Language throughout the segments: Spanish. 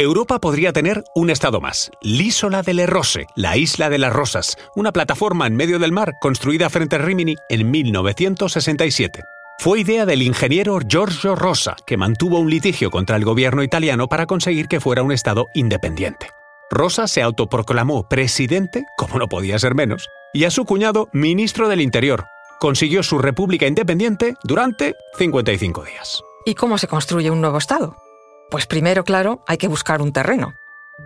Europa podría tener un estado más, l'Isola delle Rose, la isla de las rosas, una plataforma en medio del mar construida frente a Rimini en 1967. Fue idea del ingeniero Giorgio Rosa, que mantuvo un litigio contra el gobierno italiano para conseguir que fuera un estado independiente. Rosa se autoproclamó presidente, como no podía ser menos, y a su cuñado ministro del Interior. Consiguió su república independiente durante 55 días. ¿Y cómo se construye un nuevo estado? Pues primero, claro, hay que buscar un terreno.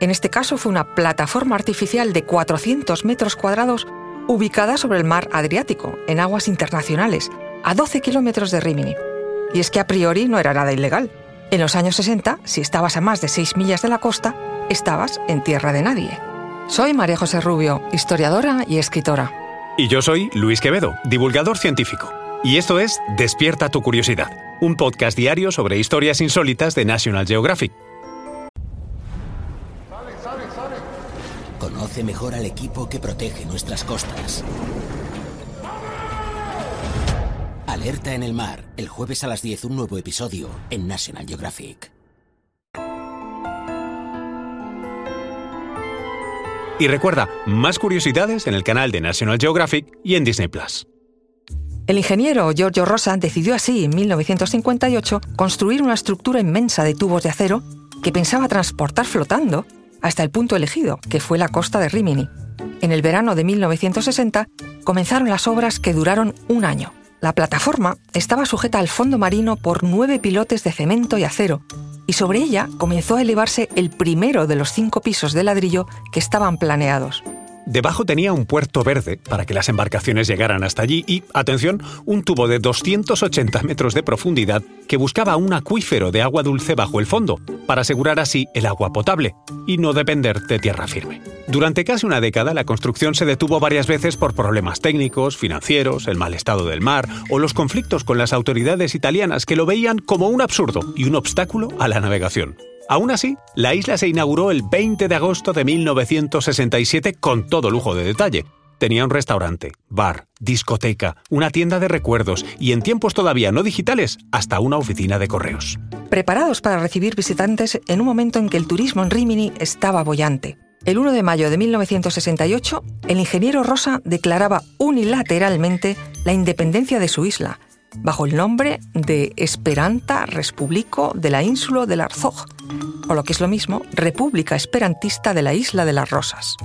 En este caso fue una plataforma artificial de 400 metros cuadrados ubicada sobre el mar Adriático, en aguas internacionales, a 12 kilómetros de Rimini. Y es que a priori no era nada ilegal. En los años 60, si estabas a más de 6 millas de la costa, estabas en tierra de nadie. Soy María José Rubio, historiadora y escritora. Y yo soy Luis Quevedo, divulgador científico. Y esto es Despierta tu curiosidad un podcast diario sobre historias insólitas de National Geographic. Conoce mejor al equipo que protege nuestras costas. Alerta en el mar, el jueves a las 10 un nuevo episodio en National Geographic. Y recuerda, más curiosidades en el canal de National Geographic y en Disney Plus. El ingeniero Giorgio Rosa decidió así, en 1958, construir una estructura inmensa de tubos de acero que pensaba transportar flotando hasta el punto elegido, que fue la costa de Rimini. En el verano de 1960 comenzaron las obras que duraron un año. La plataforma estaba sujeta al fondo marino por nueve pilotes de cemento y acero, y sobre ella comenzó a elevarse el primero de los cinco pisos de ladrillo que estaban planeados. Debajo tenía un puerto verde para que las embarcaciones llegaran hasta allí y, atención, un tubo de 280 metros de profundidad que buscaba un acuífero de agua dulce bajo el fondo, para asegurar así el agua potable y no depender de tierra firme. Durante casi una década la construcción se detuvo varias veces por problemas técnicos, financieros, el mal estado del mar o los conflictos con las autoridades italianas que lo veían como un absurdo y un obstáculo a la navegación. Aún así, la isla se inauguró el 20 de agosto de 1967 con todo lujo de detalle. Tenía un restaurante, bar, discoteca, una tienda de recuerdos y en tiempos todavía no digitales, hasta una oficina de correos. Preparados para recibir visitantes en un momento en que el turismo en Rimini estaba bollante. El 1 de mayo de 1968, el ingeniero Rosa declaraba unilateralmente la independencia de su isla, bajo el nombre de Esperanta Respublico de la Ínsula del Arzoj, o lo que es lo mismo, República Esperantista de la Isla de las Rosas.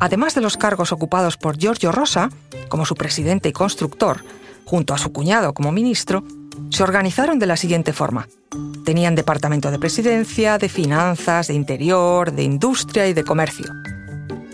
Además de los cargos ocupados por Giorgio Rosa, como su presidente y constructor, junto a su cuñado como ministro, se organizaron de la siguiente forma. Tenían departamento de presidencia, de finanzas, de interior, de industria y de comercio.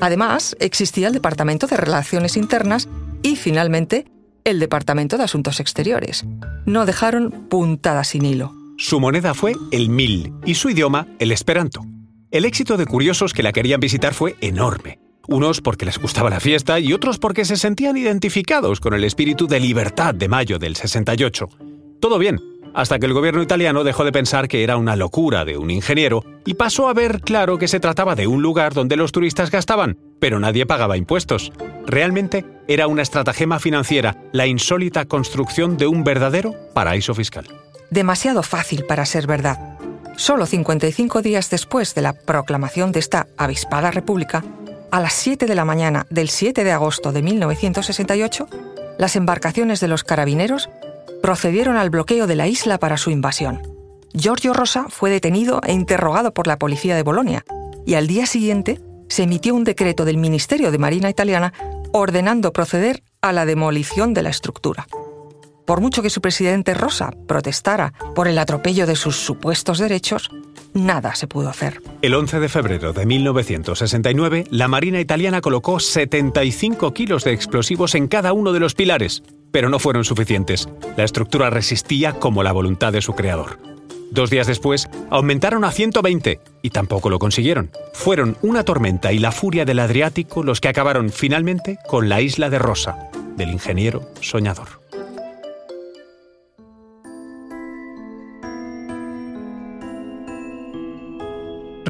Además, existía el departamento de relaciones internas y, finalmente, el Departamento de Asuntos Exteriores. No dejaron puntada sin hilo. Su moneda fue el mil y su idioma el esperanto. El éxito de curiosos que la querían visitar fue enorme. Unos porque les gustaba la fiesta y otros porque se sentían identificados con el espíritu de libertad de mayo del 68. Todo bien, hasta que el gobierno italiano dejó de pensar que era una locura de un ingeniero y pasó a ver claro que se trataba de un lugar donde los turistas gastaban, pero nadie pagaba impuestos. Realmente era una estratagema financiera, la insólita construcción de un verdadero paraíso fiscal. Demasiado fácil para ser verdad. Solo 55 días después de la proclamación de esta avispada república, a las 7 de la mañana del 7 de agosto de 1968, las embarcaciones de los carabineros procedieron al bloqueo de la isla para su invasión. Giorgio Rosa fue detenido e interrogado por la policía de Bolonia y al día siguiente se emitió un decreto del Ministerio de Marina italiana ordenando proceder a la demolición de la estructura. Por mucho que su presidente Rosa protestara por el atropello de sus supuestos derechos, nada se pudo hacer. El 11 de febrero de 1969, la Marina italiana colocó 75 kilos de explosivos en cada uno de los pilares, pero no fueron suficientes. La estructura resistía como la voluntad de su creador. Dos días después, aumentaron a 120 y tampoco lo consiguieron. Fueron una tormenta y la furia del Adriático los que acabaron finalmente con la isla de Rosa, del ingeniero soñador.